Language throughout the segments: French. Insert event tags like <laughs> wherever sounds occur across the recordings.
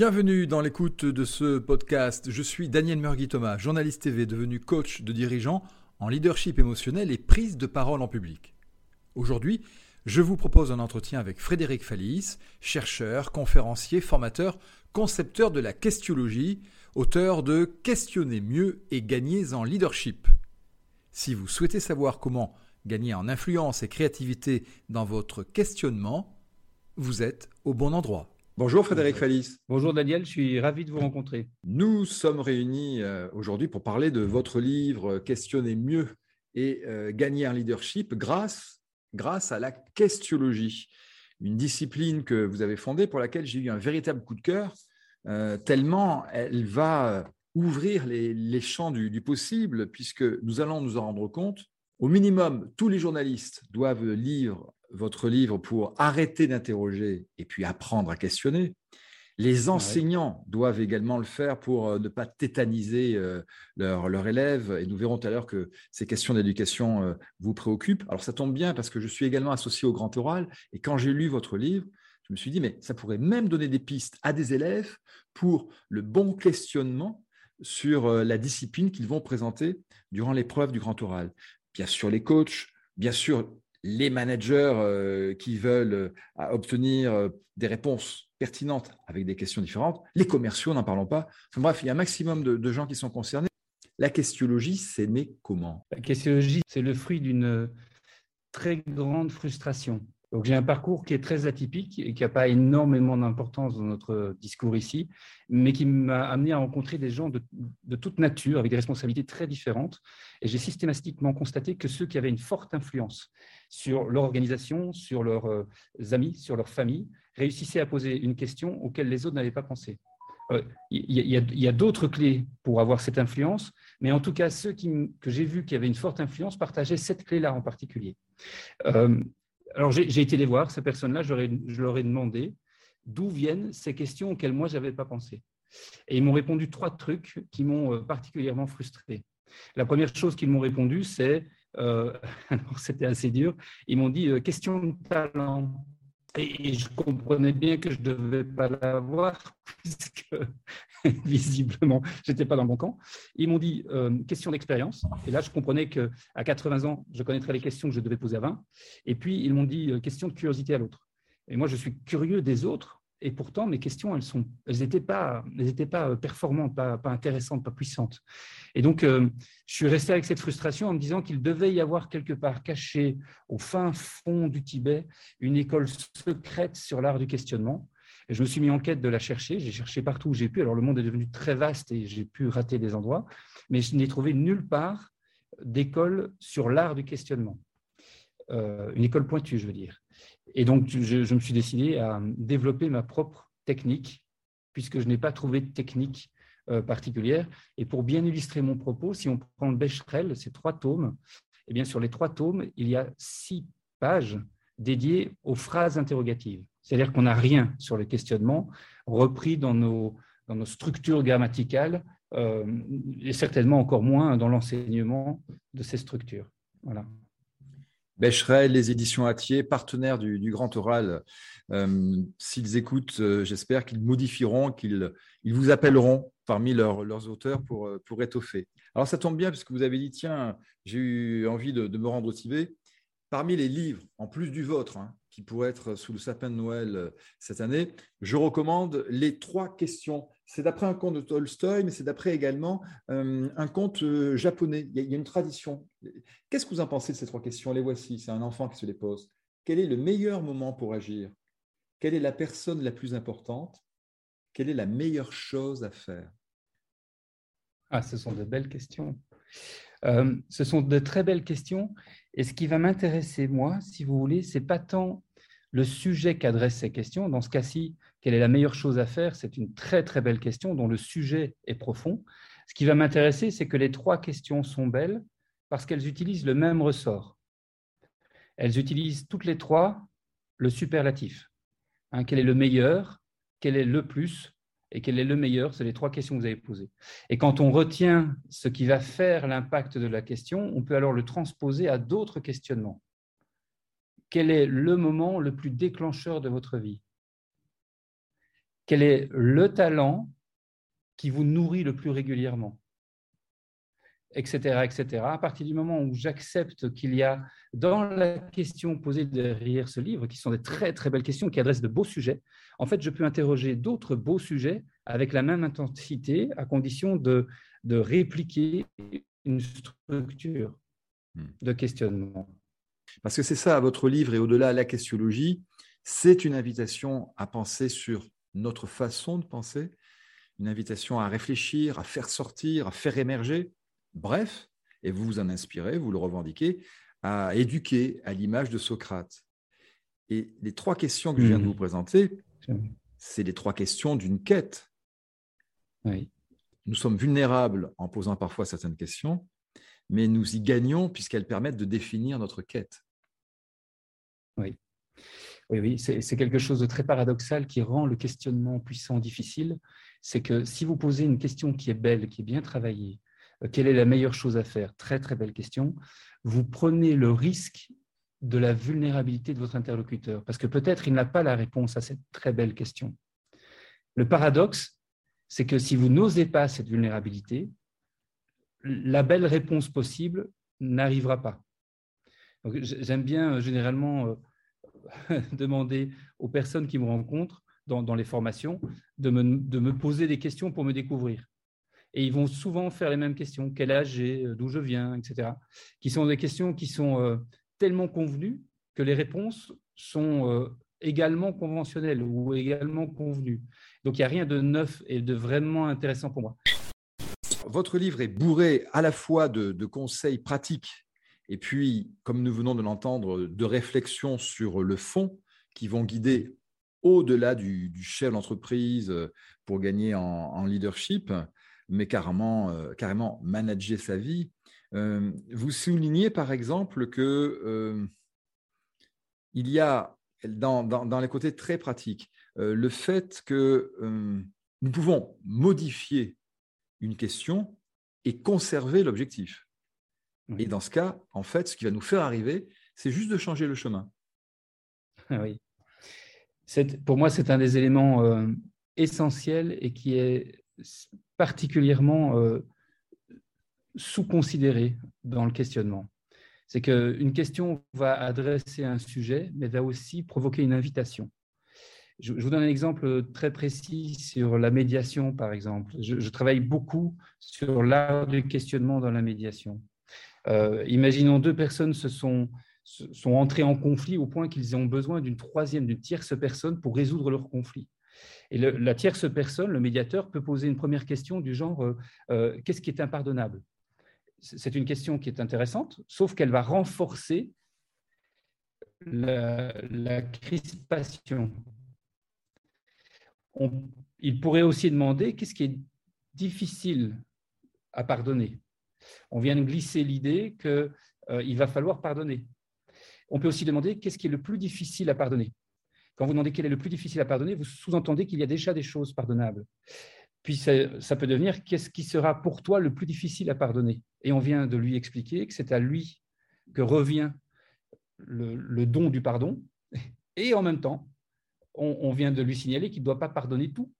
Bienvenue dans l'écoute de ce podcast. Je suis Daniel Murgui-Thomas, journaliste TV devenu coach de dirigeants en leadership émotionnel et prise de parole en public. Aujourd'hui, je vous propose un entretien avec Frédéric Fallis, chercheur, conférencier, formateur, concepteur de la questiologie, auteur de Questionner mieux et gagner en leadership. Si vous souhaitez savoir comment gagner en influence et créativité dans votre questionnement, vous êtes au bon endroit. Bonjour Frédéric Fallis. Bonjour Daniel, je suis ravi de vous rencontrer. Nous sommes réunis euh, aujourd'hui pour parler de votre livre Questionner mieux et euh, gagner en leadership grâce, grâce à la questiologie, une discipline que vous avez fondée pour laquelle j'ai eu un véritable coup de cœur, euh, tellement elle va ouvrir les, champs du, possible, puisque nous allons nous en rendre compte. Au minimum, tous les journalistes doivent lire votre livre pour arrêter d'interroger et puis apprendre à questionner. Les enseignants doivent également le faire pour euh, ne pas tétaniser euh, leurs élèves. Et nous verrons tout à l'heure que ces questions d'éducation euh, vous préoccupent. Alors ça tombe bien parce que je suis également associé au Grand Oral. Et quand j'ai lu votre livre, je me suis dit, mais ça pourrait même donner des pistes à des élèves pour le bon questionnement sur euh, la discipline qu'ils vont présenter durant l'épreuve du grand oral. Bien sûr, les coachs, bien sûr, les managers euh, qui veulent euh, obtenir des réponses pertinentes avec des questions différentes, les commerciaux, n'en parlons pas. bref, il y a un maximum de, gens qui sont concernés. La questiologie, c'est né comment? La questiologie, c'est le fruit d'une très grande frustration. Donc j'ai un parcours qui est très atypique et qui n'a pas énormément d'importance dans notre discours ici, mais qui m'a amené à rencontrer des gens de, toute nature, avec des responsabilités très différentes. Et j'ai systématiquement constaté que ceux qui avaient une forte influence sur leur organisation, sur leurs euh, amis, sur leur famille, réussissaient à poser une question auxquelles les autres n'avaient pas pensé. Euh, il y a, d'autres clés pour avoir cette influence, mais en tout cas, ceux que j'ai vus qui avaient une forte influence partageaient cette clé-là en particulier. Euh, alors j'ai été les voir, ces personnes-là, je leur ai demandé d'où viennent ces questions auxquelles moi, je n'avais pas pensé. Et ils m'ont répondu trois trucs qui m'ont euh, particulièrement frustré. La première chose qu'ils m'ont répondu, c'est, euh, <laughs> c'était assez dur, ils m'ont dit euh, question de talent. Et je comprenais bien que je ne devais pas l'avoir, <laughs> puisque <laughs> visiblement, je n'étais pas dans le bon camp. Ils m'ont dit euh, question d'expérience. Et là, je comprenais qu'à 80 ans, je connaîtrais les questions que je devais poser à 20. Et puis, ils m'ont dit euh, question de curiosité à l'autre. Et moi, je suis curieux des autres, et pourtant, mes questions, elles n'étaient elles étaient pas, elles pas euh, performantes, pas, intéressantes, pas puissantes. Et donc, je suis resté avec cette frustration en me disant qu'il devait y avoir quelque part caché au fin fond du Tibet une école secrète sur l'art du questionnement. Je me suis mis en quête de la chercher. J'ai cherché partout où j'ai pu. Alors, le monde est devenu très vaste et j'ai pu rater des endroits, mais je n'ai trouvé nulle part d'école sur l'art du questionnement. Euh, une école pointue, je veux dire. Et donc, je, me suis décidé à développer ma propre technique, puisque je n'ai pas trouvé de technique euh, particulière. Et pour bien illustrer mon propos, si on prend le Becherel, ces trois tomes, eh bien, sur les trois tomes, il y a six pages dédiées aux phrases interrogatives. C'est-à-dire qu'on n'a rien sur le questionnement repris dans nos, dans nos structures grammaticales euh, et certainement encore moins dans l'enseignement de ces structures. Voilà. Becherel, les éditions Atier, partenaires du, Grand Oral. Euh, s'ils écoutent, euh, j'espère qu'ils modifieront, qu'ils ils vous appelleront parmi leurs, auteurs pour, pour étoffer. Alors ça tombe bien puisque vous avez dit, tiens, j'ai eu envie de, me rendre au Tibet. Parmi les livres, en plus du vôtre, hein, qui pourrait être sous le sapin de Noël cette année, je recommande les trois questions c'est d'après un conte de Tolstoï, mais c'est d'après également euh, un conte euh, japonais. Il y, a, une tradition. Qu'est-ce que vous en pensez de ces trois questions? Les voici. C'est un enfant qui se les pose. Quel est le meilleur moment pour agir? Quelle est la personne la plus importante? Quelle est la meilleure chose à faire? Ah, ce sont de belles questions. Euh, ce sont de très belles questions. Et ce qui va m'intéresser, moi, si vous voulez, c'est pas tant le sujet qu'adressent ces questions. Dans ce cas-ci, quelle est la meilleure chose à faire? C'est une très très belle question dont le sujet est profond. Ce qui va m'intéresser, c'est que les trois questions sont belles parce qu'elles utilisent le même ressort. Elles utilisent toutes les trois le superlatif. Hein, quel est le meilleur? Quel est le plus? Et quel est le meilleur C'est les trois questions que vous avez posées. Et quand on retient ce qui va faire l'impact de la question, on peut alors le transposer à d'autres questionnements. Quel est le moment le plus déclencheur de votre vie? Quel est le talent qui vous nourrit le plus régulièrement? Etc., etc. À partir du moment où j'accepte qu'il y a dans la question posée derrière ce livre, qui sont des très très belles questions, qui adressent de beaux sujets, en fait, je peux interroger d'autres beaux sujets avec la même intensité, à condition de, de répliquer une structure hmm. de questionnement. Parce que c'est ça, votre livre, et au-delà, la questiologie, c'est une invitation à penser sur notre façon de penser, une invitation à réfléchir, à faire sortir, à faire émerger, bref, et vous vous en inspirez, vous le revendiquez, à éduquer à l'image de Socrate. Et les trois questions que je viens de mmh. vous présenter, c'est les trois questions d'une quête. Nous sommes vulnérables en posant parfois certaines questions, mais nous y gagnons puisqu'elles permettent de définir notre quête. Oui. Oui, oui, c'est quelque chose de très paradoxal qui rend le questionnement puissant difficile. C'est que si vous posez une question qui est belle, qui est bien travaillée, quelle est la meilleure chose à faire? Très, très belle question. Vous prenez le risque de la vulnérabilité de votre interlocuteur, parce que peut-être il n'a pas la réponse à cette très belle question. Le paradoxe, c'est que si vous n'osez pas cette vulnérabilité, la belle réponse possible n'arrivera pas. J'aime bien euh, généralement euh, <laughs> demander aux personnes qui me rencontrent dans, les formations de me, poser des questions pour me découvrir. Et ils vont souvent faire les mêmes questions. Quel âge j'ai, euh, d'où je viens, etc. Qui sont des questions qui sont tellement convenues que les réponses sont également conventionnelles ou également convenues. Donc il n'y a rien de neuf et de vraiment intéressant pour moi votre livre est bourré à la fois de, conseils pratiques et puis, comme nous venons de l'entendre, de réflexions sur le fond qui vont guider au-delà du, chef d'entreprise pour gagner en, leadership, mais carrément, euh, carrément manager sa vie. Euh, vous soulignez par exemple que euh, il y a dans, dans, les côtés très pratiques le fait que nous pouvons modifier une question et conserver l'objectif. Et dans ce cas, en fait, ce qui va nous faire arriver, c'est juste de changer le chemin. Ah oui. Pour moi, c'est un des éléments essentiels et qui est particulièrement euh, sous-considéré dans le questionnement. C'est qu'une question va adresser un sujet, mais va aussi provoquer une invitation. Je, vous donne un exemple très précis sur la médiation, par exemple. Je, travaille beaucoup sur l'art du questionnement dans la médiation. Euh, imaginons deux personnes se sont, sont entrées en conflit au point qu'ils ont besoin d'une troisième, d'une tierce personne pour résoudre leur conflit. Et la tierce personne, le médiateur, peut poser une première question du genre euh, euh, qu'est-ce qui est impardonnable? C'est une question qui est intéressante, sauf qu'elle va renforcer la, crispation il pourrait aussi demander qu'est-ce qui est difficile à pardonner? On vient de glisser l'idée qu'il euh, va falloir pardonner. On peut aussi demander qu'est-ce qui est le plus difficile à pardonner? Quand vous demandez quel est le plus difficile à pardonner, vous sous-entendez qu'il y a déjà des choses pardonnables. Puis ça, peut devenir qu'est-ce qui sera pour toi le plus difficile à pardonner? Et on vient de lui expliquer que c'est à lui que revient le don du pardon. Et en même temps, on, vient de lui signaler qu'il ne doit pas pardonner tout,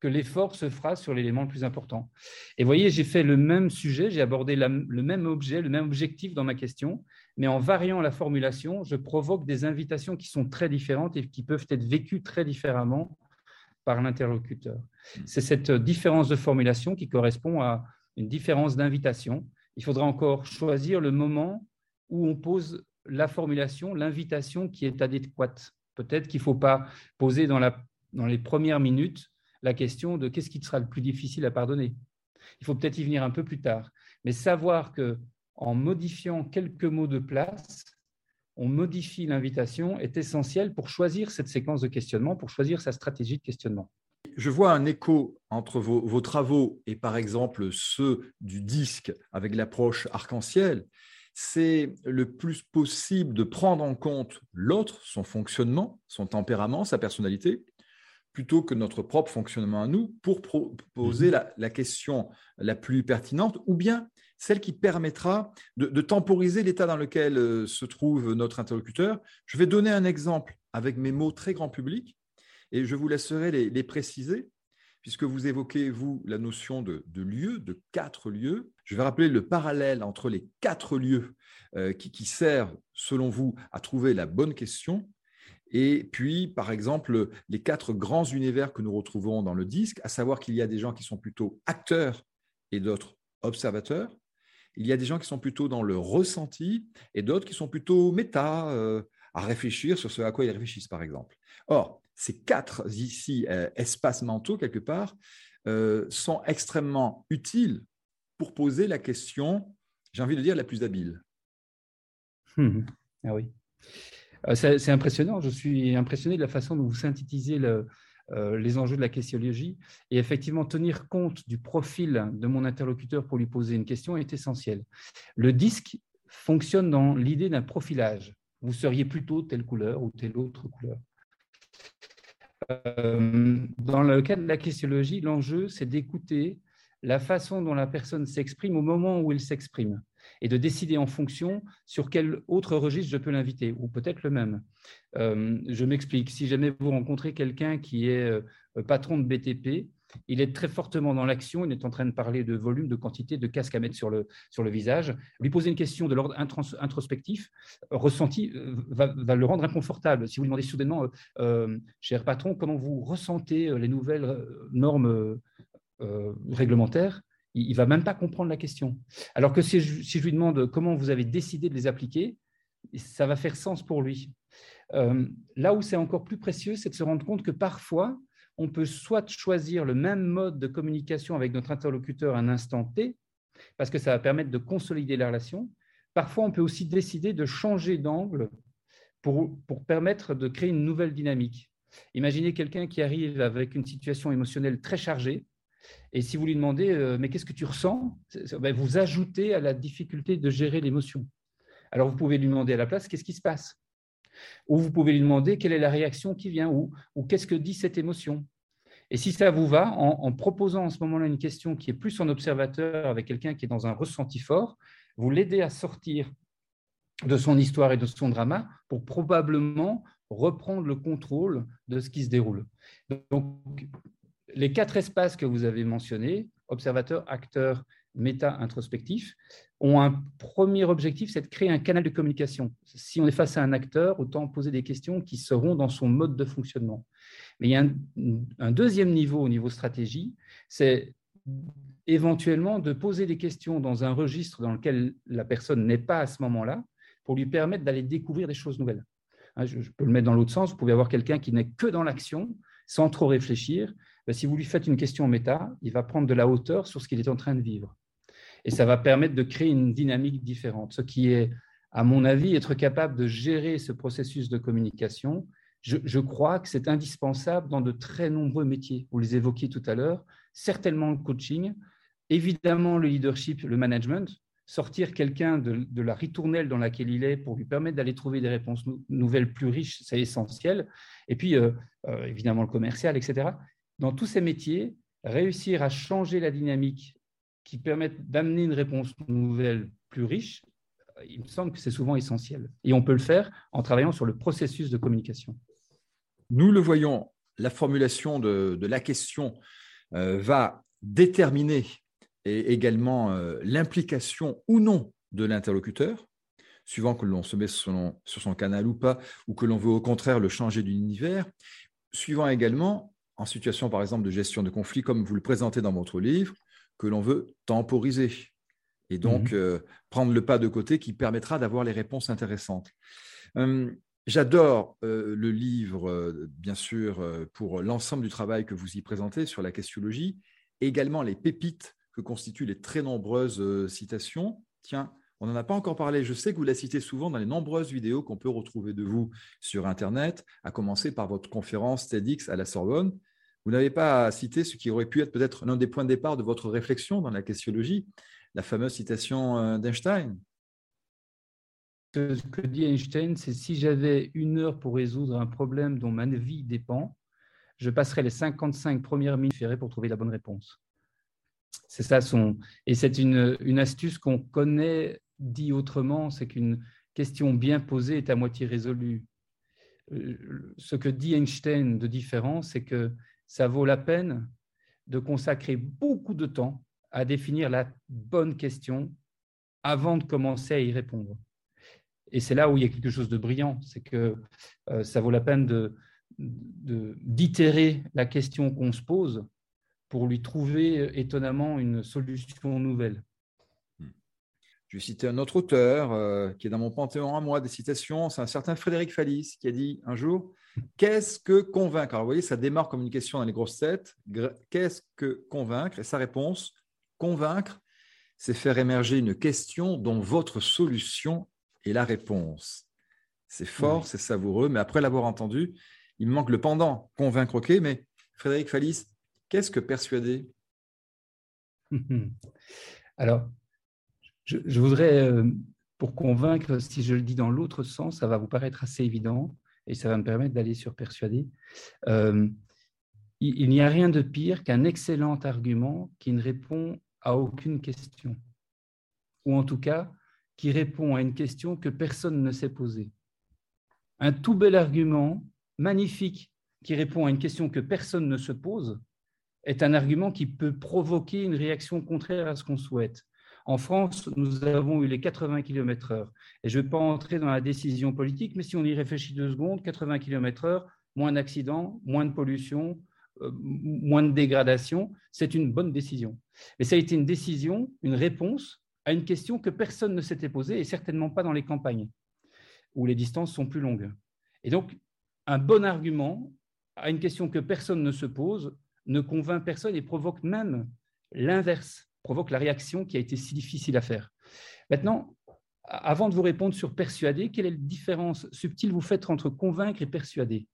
que l'effort se fera sur l'élément le plus important. Et vous voyez, j'ai fait le même sujet, j'ai abordé le même objet, le même objectif dans ma question, mais en variant la formulation, je provoque des invitations qui sont très différentes et qui peuvent être vécues très différemment par l'interlocuteur. C'est cette différence de formulation qui correspond à une différence d'invitation. Il faudra encore choisir le moment où on pose la formulation, l'invitation qui est adéquate. Peut-être qu'il ne faut pas poser dans, les premières minutes la question de qu'est-ce qui sera le plus difficile à pardonner. Il faut peut-être y venir un peu plus tard. Mais savoir que en modifiant quelques mots de place, on modifie l'invitation est essentiel pour choisir cette séquence de questionnement, pour choisir sa stratégie de questionnement. Je vois un écho entre vos, vos travaux et par exemple ceux du disque avec l'approche arc-en-ciel c'est le plus possible de prendre en compte l'autre, son fonctionnement, son tempérament, sa personnalité, plutôt que notre propre fonctionnement à nous, pour poser mhm. la, question la plus pertinente, ou bien celle qui permettra de, temporiser l'état dans lequel euh, se trouve notre interlocuteur. Je vais donner un exemple avec mes mots très grand public, Et je vous laisserai les, préciser, puisque vous évoquez, vous, la notion de, lieu, de quatre lieux. Je vais rappeler le parallèle entre les quatre lieux euh, qui, qui servent, selon vous, à trouver la bonne question et puis, par exemple, les quatre grands univers que nous retrouvons dans le disque, à savoir qu'il y a des gens qui sont plutôt acteurs et d'autres observateurs. Il y a des gens qui sont plutôt dans le ressenti et d'autres qui sont plutôt méta, euh, à réfléchir sur ce à quoi ils réfléchissent, par exemple. Or, ces quatre ici euh, espaces mentaux, quelque part, euh, sont extrêmement utiles pour poser la question, j'ai envie de dire, la plus habile. Ah oui. C'est impressionnant. Je suis impressionné de la façon dont vous synthétisez euh, les enjeux de la questionnologie. Et effectivement, tenir compte du profil de mon interlocuteur pour lui poser une question est essentiel. Le disque fonctionne dans l'idée d'un profilage. Vous seriez plutôt telle couleur ou telle autre couleur. Euh, dans le cas de la questionnologie, l'enjeu, c'est d'écouter la façon dont la personne s'exprime au moment où elle s'exprime et de décider en fonction sur quel autre registre je peux l'inviter, ou peut-être le même. Euh, je m'explique. Si jamais vous rencontrez quelqu'un qui est euh, patron de BTP, il est très fortement dans l'action, il est en train de parler de volume, de quantité, de casque à mettre sur le, sur le visage. Lui poser une question de l'ordre introspectif, ressenti, euh, va, va, le rendre inconfortable. Si vous lui demandez soudainement, cher patron, comment vous ressentez les nouvelles normes réglementaires, il ne va même pas comprendre la question. Alors que si je, lui demande comment vous avez décidé de les appliquer, ça va faire sens pour lui. Euh, là où c'est encore plus précieux, c'est de se rendre compte que parfois, on peut soit choisir le même mode de communication avec notre interlocuteur à un instant T, parce que ça va permettre de consolider la relation. Parfois, on peut aussi décider de changer d'angle pour, pour permettre de créer une nouvelle dynamique. Imaginez quelqu'un qui arrive avec une situation émotionnelle très chargée, et si vous lui demandez, euh, mais qu'est-ce que tu ressens? Ben, Vous ajoutez à la difficulté de gérer l'émotion. Alors, vous pouvez lui demander à la place, qu'est-ce qui se passe? Ou vous pouvez lui demander, quelle est la réaction qui vient? Ou, ou qu'est-ce que dit cette émotion? Et si ça vous va, en, proposant en ce moment-là une question qui est plus en observateur avec quelqu'un qui est dans un ressenti fort, vous l'aidez à sortir de son histoire et de son drama pour probablement reprendre le contrôle de ce qui se déroule. Donc, les quatre espaces que vous avez mentionnés, observateur, acteur, méta, introspectif, ont un premier objectif, c'est de créer un canal de communication. Si on est face à un acteur, autant poser des questions qui seront dans son mode de fonctionnement. Mais il y a un, deuxième niveau au niveau stratégie, c'est éventuellement de poser des questions dans un registre dans lequel la personne n'est pas à ce moment-là, pour lui permettre d'aller découvrir des choses nouvelles. Hein, je peux le mettre dans l'autre sens, vous pouvez avoir quelqu'un qui n'est que dans l'action, sans trop réfléchir, ben, si vous lui faites une question méta, il va prendre de la hauteur sur ce qu'il est en train de vivre. Et ça va permettre de créer une dynamique différente, ce qui est, à mon avis, être capable de gérer ce processus de communication. Je, crois que c'est indispensable dans de très nombreux métiers. Vous les évoquiez tout à l'heure, certainement le coaching, évidemment le leadership, le management, sortir quelqu'un de, la ritournelle dans laquelle il est pour lui permettre d'aller trouver des réponses nouvelles plus riches, c'est essentiel. Et puis, euh, euh, évidemment, le commercial, etc. Dans tous ces métiers, réussir à changer la dynamique qui permette d'amener une réponse nouvelle plus riche, euh, il me semble que c'est souvent essentiel. Et on peut le faire en travaillant sur le processus de communication. Nous le voyons, la formulation de, la question va déterminer également euh, l'implication ou non de l'interlocuteur, suivant que l'on se met sur son, canal ou pas, ou que l'on veut au contraire le changer d'univers, suivant également, en situation par exemple de gestion de conflit, comme vous le présentez dans votre livre, que l'on veut temporiser et donc mhm. euh, prendre le pas de côté qui permettra d'avoir les réponses intéressantes. Hum, j'adore euh, le livre, bien sûr, pour l'ensemble du travail que vous y présentez sur la questionologie, également les pépites que constituent les très nombreuses euh, citations. Tiens, on n'en a pas encore parlé. Je sais que vous la citez souvent dans les nombreuses vidéos qu'on peut retrouver de vous sur Internet, à commencer par votre conférence TEDx à la Sorbonne. Vous n'avez pas cité ce qui aurait pu être peut-être l'un des points de départ de votre réflexion dans la questionologie, la fameuse citation euh, d'Einstein. Ce que dit Einstein, c'est si j'avais une heure pour résoudre un problème dont ma vie dépend, je passerais les 55 premières minutes pour trouver la bonne réponse. C'est ça son. Et c'est une, astuce qu'on connaît dit autrement, c'est qu'une question bien posée est à moitié résolue. ce que dit Einstein de différent, c'est que ça vaut la peine de consacrer beaucoup de temps à définir la bonne question avant de commencer à y répondre. Et c'est là où il y a quelque chose de brillant, c'est que euh, ça vaut la peine de, d'itérer la question qu'on se pose pour lui trouver étonnamment une solution nouvelle. Je vais citer un autre auteur euh, qui est dans mon panthéon à moi des citations, c'est un certain Frédéric Fallis qui a dit un jour Qu'est-ce que convaincre? Alors vous voyez, ça démarre comme une question dans les grosses têtes. Qu'est-ce que convaincre? Et sa réponse Convaincre, c'est faire émerger une question dont votre solution est la réponse. C'est fort, c'est savoureux, mais après l'avoir entendu, il me manque le pendant. Convaincre, ok, mais Frédéric Fallis, qu'est-ce que persuader? <laughs> Alors, je, voudrais, euh, pour convaincre, si je le dis dans l'autre sens, ça va vous paraître assez évident et ça va me permettre d'aller sur persuader. Euh, il n'y a rien de pire qu'un excellent argument qui ne répond à aucune question, ou en tout cas qui répond à une question que personne ne s'est posée. Un tout bel argument, magnifique, qui répond à une question que personne ne se pose, est un argument qui peut provoquer une réaction contraire à ce qu'on souhaite. En France, nous avons eu les 80 km/h. Et je ne vais pas entrer dans la décision politique, mais si on y réfléchit deux secondes, 80 km/h, moins d'accidents, moins de pollution, euh, moins de dégradation, c'est une bonne décision. Mais ça a été une décision, une réponse à une question que personne ne s'était posée, et certainement pas dans les campagnes, où les distances sont plus longues. Et donc, un bon argument à une question que personne ne se pose ne convainc personne et provoque même l'inverse, provoque la réaction qui a été si difficile à faire. Maintenant, avant de vous répondre sur persuader, quelle est la différence subtile vous faites entre convaincre et persuader?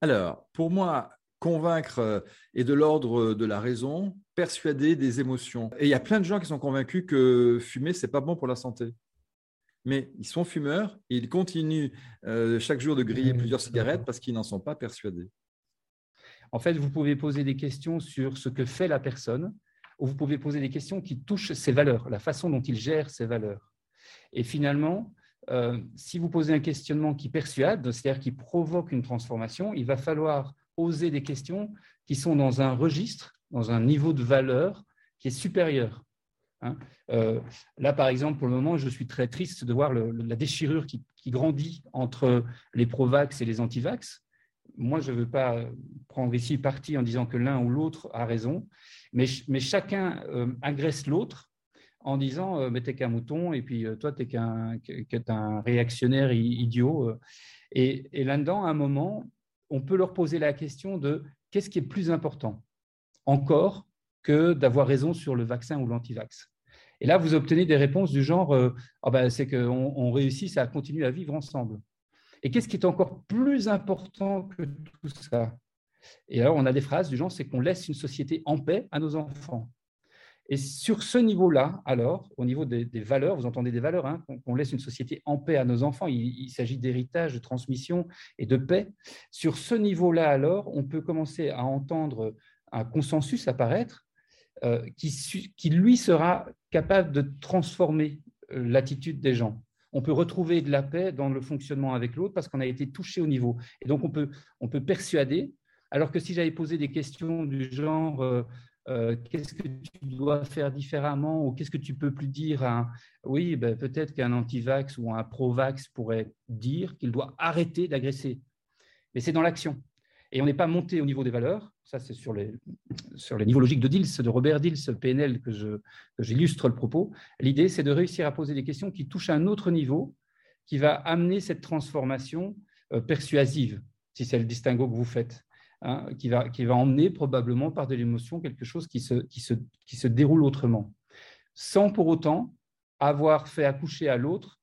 Alors, pour moi, convaincre euh, est de l'ordre de la raison, persuader des émotions. Et il y a plein de gens qui sont convaincus que fumer, c'est pas bon pour la santé. Mais ils sont fumeurs et ils continuent euh, chaque jour de griller plusieurs cigarettes parce qu'ils n'en sont pas persuadés. En fait, vous pouvez poser des questions sur ce que fait la personne, ou vous pouvez poser des questions qui touchent ses valeurs, la façon dont il gère ses valeurs. Et finalement, euh, si vous posez un questionnement qui persuade, c'est-à-dire qui provoque une transformation, il va falloir oser des questions qui sont dans un registre, dans un niveau de valeur qui est supérieur. Hein. Euh, là, par exemple, pour le moment, je suis très triste de voir la déchirure qui, grandit entre les pro-vax et les anti-vax. Moi, je ne veux pas prendre ici parti en disant que l'un ou l'autre a raison, mais, chacun euh, agresse l'autre en disant euh, mais t'es qu'un mouton et puis toi t'es qu'un un réactionnaire idiot et, et là-dedans à un moment on peut leur poser la question de qu'est-ce qui est plus important encore que d'avoir raison sur le vaccin ou l'antivax. Et là, vous obtenez des réponses du genre euh, ah ben, c'est qu'on on réussisse à continuer à vivre ensemble. Et qu'est-ce qui est encore plus important que tout ça? Et alors, on a des phrases du genre c'est qu'on laisse une société en paix à nos enfants. Et sur ce niveau-là, alors, au niveau des, valeurs, vous entendez des valeurs, hein, qu'on laisse une société en paix à nos enfants, il, s'agit d'héritage, de transmission et de paix. Sur ce niveau-là, alors, on peut commencer à entendre un consensus apparaître euh, qui, lui, sera capable de transformer euh, l'attitude des gens. On peut retrouver de la paix dans le fonctionnement avec l'autre parce qu'on a été touché au niveau. Et donc, on peut, persuader, alors que si j'avais posé des questions du genre... Euh, euh, qu'est-ce que tu dois faire différemment ou qu'est-ce que tu peux plus dire à Oui, ben, peut-être qu'un anti-vax ou un pro-vax pourrait dire qu'il doit arrêter d'agresser. Mais c'est dans l'action. Et on n'est pas monté au niveau des valeurs. Ça, c'est sur les, sur les niveaux logiques de Dils, de Robert Dils, PNL, que, j'illustre le propos. L'idée, c'est de réussir à poser des questions qui touchent à un autre niveau, qui va amener cette transformation euh, persuasive, si c'est le distinguo que vous faites. Hein, qui, va, qui va emmener probablement par de l'émotion quelque chose qui se, qui, se, qui se déroule autrement, sans pour autant avoir fait accoucher à l'autre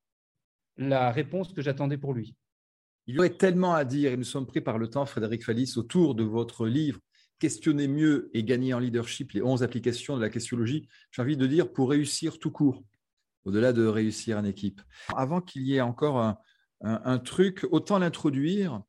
la réponse que j'attendais pour lui. Il y aurait tellement à dire, et nous sommes pris par le temps, Frédéric Fallis, autour de votre livre Questionner mieux et gagner en leadership, les 11 applications de la questionologie, j'ai envie de dire pour réussir tout court, au-delà de réussir en équipe. Avant qu'il y ait encore un, truc, autant l'introduire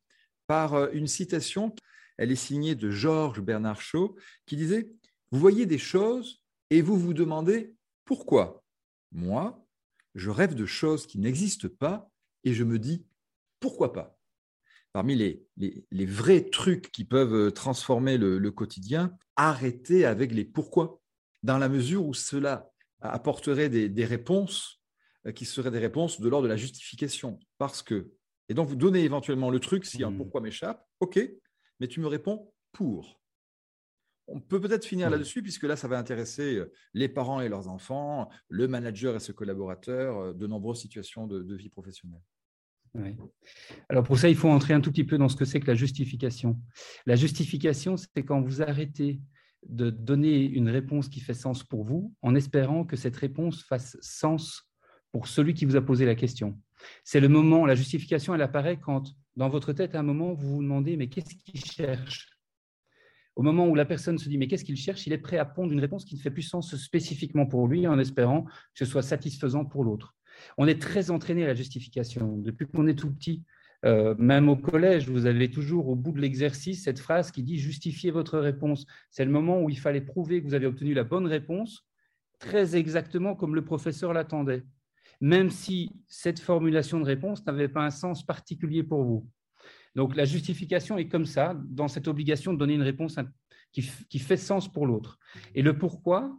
par euh, une citation elle est signée de Georges Bernard Shaw, qui disait Vous voyez des choses et vous vous demandez pourquoi Moi, je rêve de choses qui n'existent pas et je me dis pourquoi pas parmi les, les, vrais trucs qui peuvent transformer le, quotidien, arrêter avec les pourquoi, dans la mesure où cela apporterait des, réponses euh, qui seraient des réponses de l'ordre de la justification. Parce que, et donc vous donnez éventuellement le truc si un mmh. pourquoi m'échappe, ok, mais tu me réponds pour. On peut peut-être finir mmh. là-dessus, puisque là, ça va intéresser euh, les parents et leurs enfants, le manager et ses collaborateurs, euh, de nombreuses situations de, vie professionnelle. Alors pour ça, il faut entrer un tout petit peu dans ce que c'est que la justification. La justification, c'est quand vous arrêtez de donner une réponse qui fait sens pour vous, en espérant que cette réponse fasse sens pour celui qui vous a posé la question. C'est le moment, la justification, elle apparaît quand, dans votre tête, à un moment, vous vous demandez, mais qu'est-ce qu'il cherche? Au moment où la personne se dit mais qu'est-ce qu'il cherche, il est prêt à pondre une réponse qui ne fait plus sens spécifiquement pour lui en espérant que ce soit satisfaisant pour l'autre. On est très entraîné à la justification. Depuis qu'on est tout petit, euh, même au collège, vous avez toujours au bout de l'exercice cette phrase qui dit justifiez votre réponse. C'est le moment où il fallait prouver que vous avez obtenu la bonne réponse, très exactement comme le professeur l'attendait, même si cette formulation de réponse n'avait pas un sens particulier pour vous. Donc la justification est comme ça, dans cette obligation de donner une réponse qui, fait sens pour l'autre. Et le pourquoi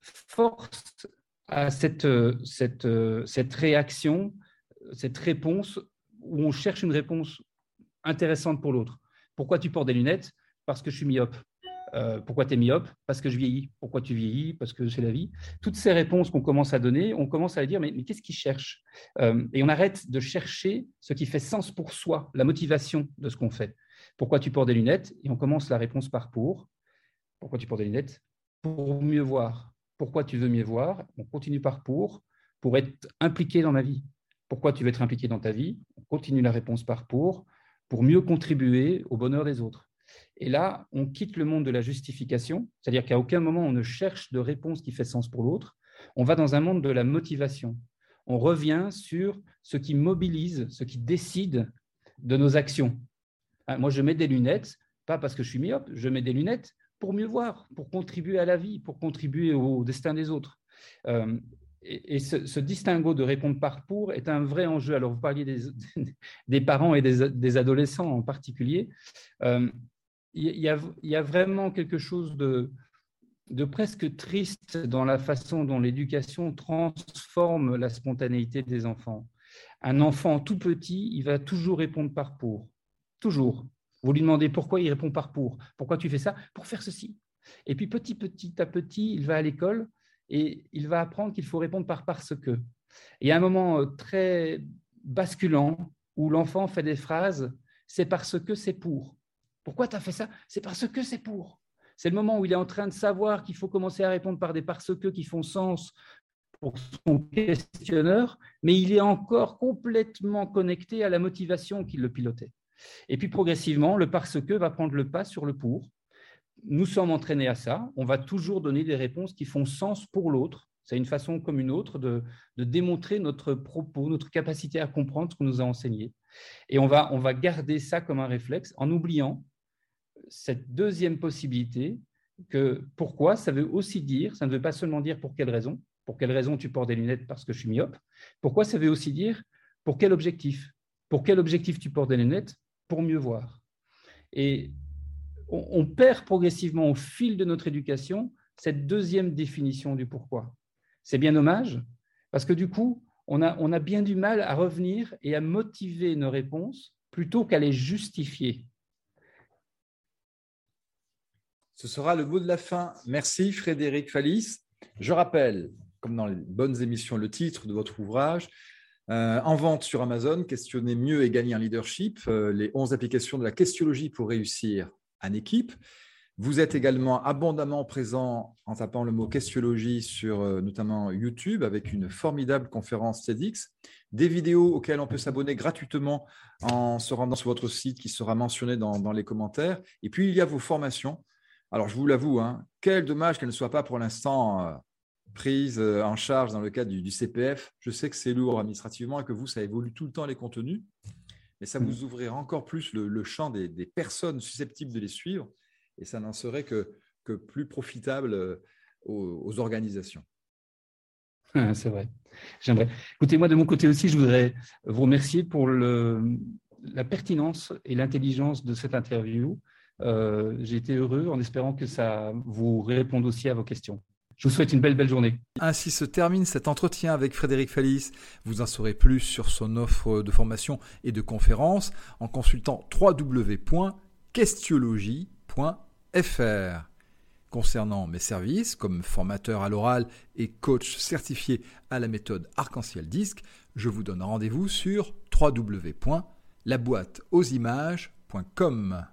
force à cette, cette, cette réaction, cette réponse où on cherche une réponse intéressante pour l'autre. Pourquoi tu portes des lunettes? Parce que je suis myope. Euh, pourquoi tu es myope? Parce que je vieillis. Pourquoi tu vieillis? Parce que c'est la vie. Toutes ces réponses qu'on commence à donner, on commence à dire, mais, qu'est-ce qu'il cherche euh, Et on arrête de chercher ce qui fait sens pour soi, la motivation de ce qu'on fait. Pourquoi tu portes des lunettes? Et on commence la réponse par pour. Pourquoi tu portes des lunettes? Pour mieux voir. Pourquoi tu veux mieux voir On continue par pour, pour être impliqué dans ma vie. Pourquoi tu veux être impliqué dans ta vie On continue la réponse par pour, pour mieux contribuer au bonheur des autres. Et là, on quitte le monde de la justification, c'est-à-dire qu'à aucun moment on ne cherche de réponse qui fait sens pour l'autre. On va dans un monde de la motivation. On revient sur ce qui mobilise, ce qui décide de nos actions. Ah, moi, je mets des lunettes, pas parce que je suis myope, je mets des lunettes pour mieux voir, pour contribuer à la vie, pour contribuer au destin des autres. Euh, et, ce, distinguo de répondre par pour est un vrai enjeu. Alors, vous parliez des, <laughs> parents et des, adolescents en particulier. Euh, il, y a, il, y a, vraiment quelque chose de, de presque triste dans la façon dont l'éducation transforme la spontanéité des enfants. Un enfant tout petit, il va toujours répondre par pour. Toujours. Vous lui demandez pourquoi il répond par pour. Pourquoi tu fais ça? Pour faire ceci. Et puis petit, petit à petit, il va à l'école et il va apprendre qu'il faut répondre par parce que. Il y a un moment euh, très basculant où l'enfant fait des phrases c'est parce que c'est pour. Pourquoi tu as fait ça? C'est parce que c'est pour. C'est le moment où il est en train de savoir qu'il faut commencer à répondre par des parce que qui font sens pour son questionneur, mais il est encore complètement connecté à la motivation qui le pilotait. Et puis progressivement, le parce que va prendre le pas sur le pour, nous sommes entraînés à ça. On va toujours donner des réponses qui font sens pour l'autre. C'est une façon comme une autre de, démontrer notre propos, notre capacité à comprendre ce qu'on nous a enseigné. Et on va, on va garder ça comme un réflexe en oubliant cette deuxième possibilité que pourquoi, ça veut aussi dire, ça ne veut pas seulement dire pour quelle raison, pour quelle raison tu portes des lunettes parce que je suis myope, pourquoi ça veut aussi dire pour quel objectif, pour quel objectif tu portes des lunettes, pour mieux voir. Et on, perd progressivement au fil de notre éducation cette deuxième définition du pourquoi. C'est bien dommage, parce que du coup, on a, on a bien du mal à revenir et à motiver nos réponses plutôt qu'à les justifier. Ce sera le mot de la fin. Merci Frédéric Fallis. Je rappelle, comme dans les bonnes émissions, le titre de votre ouvrage. Euh, en vente sur Amazon, questionner mieux et gagner un leadership, euh, les 11 applications de la questiologie pour réussir en équipe. Vous êtes également abondamment présent en tapant le mot questiologie sur euh, notamment YouTube avec une formidable conférence TEDx, des vidéos auxquelles on peut s'abonner gratuitement en se rendant sur votre site qui sera mentionné dans, les commentaires. Et puis, il y a vos formations. Alors, je vous l'avoue, hein, quel dommage qu'elles ne soient pas pour l'instant prises euh, en charge dans le cadre du, CPF. Je sais que c'est lourd administrativement et que vous, ça évolue tout le temps les contenus mais ça vous mmh. ouvrira encore plus le, champ des, personnes susceptibles de les suivre, et ça n'en serait que, que, plus profitable euh, aux, organisations. C'est vrai. J'aimerais. Écoutez, moi, de mon côté aussi, je voudrais vous remercier pour le, la pertinence et l'intelligence de cette interview. Euh, j'ai été heureux en espérant que ça vous réponde aussi à vos questions. Je vous souhaite une belle, belle journée. Ainsi se termine cet entretien avec Frédéric Fallis. Vous en saurez plus sur son offre de formation et de conférences en consultant www.questiologie.fr. Concernant mes services comme formateur à l'oral et coach certifié à la méthode Arc-en-Ciel Disque, je vous donne rendez-vous sur www.laboîteauximages.com.